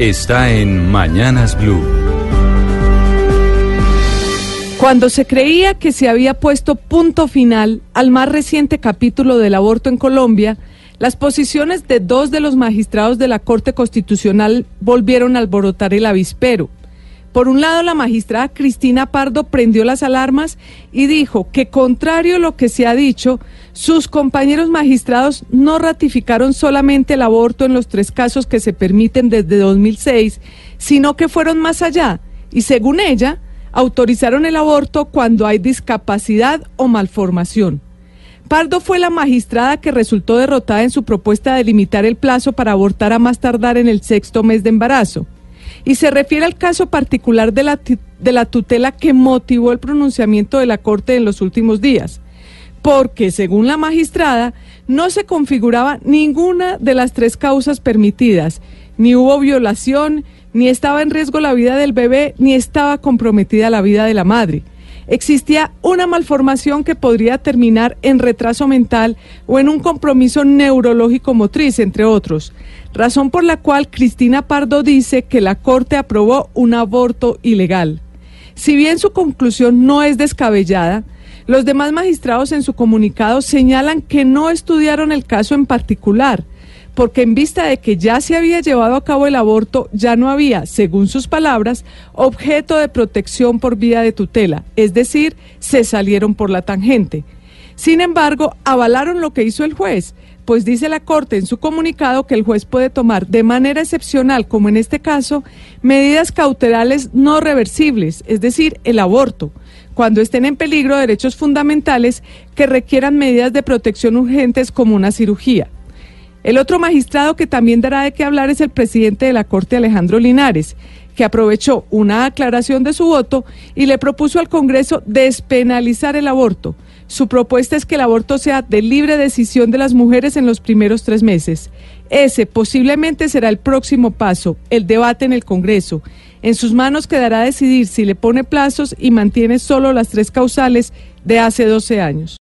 Está en Mañanas Blue. Cuando se creía que se había puesto punto final al más reciente capítulo del aborto en Colombia, las posiciones de dos de los magistrados de la Corte Constitucional volvieron a alborotar el avispero. Por un lado, la magistrada Cristina Pardo prendió las alarmas y dijo que, contrario a lo que se ha dicho, sus compañeros magistrados no ratificaron solamente el aborto en los tres casos que se permiten desde 2006, sino que fueron más allá y, según ella, autorizaron el aborto cuando hay discapacidad o malformación. Pardo fue la magistrada que resultó derrotada en su propuesta de limitar el plazo para abortar a más tardar en el sexto mes de embarazo y se refiere al caso particular de la, de la tutela que motivó el pronunciamiento de la Corte en los últimos días, porque según la magistrada no se configuraba ninguna de las tres causas permitidas, ni hubo violación, ni estaba en riesgo la vida del bebé, ni estaba comprometida la vida de la madre existía una malformación que podría terminar en retraso mental o en un compromiso neurológico motriz, entre otros, razón por la cual Cristina Pardo dice que la Corte aprobó un aborto ilegal. Si bien su conclusión no es descabellada, los demás magistrados en su comunicado señalan que no estudiaron el caso en particular, porque en vista de que ya se había llevado a cabo el aborto, ya no había, según sus palabras, objeto de protección por vía de tutela, es decir, se salieron por la tangente. Sin embargo, avalaron lo que hizo el juez, pues dice la Corte en su comunicado que el juez puede tomar de manera excepcional, como en este caso, medidas cautelales no reversibles, es decir, el aborto, cuando estén en peligro derechos fundamentales que requieran medidas de protección urgentes como una cirugía. El otro magistrado que también dará de qué hablar es el presidente de la Corte, Alejandro Linares, que aprovechó una aclaración de su voto y le propuso al Congreso despenalizar el aborto. Su propuesta es que el aborto sea de libre decisión de las mujeres en los primeros tres meses. Ese posiblemente será el próximo paso, el debate en el Congreso. En sus manos quedará decidir si le pone plazos y mantiene solo las tres causales de hace 12 años.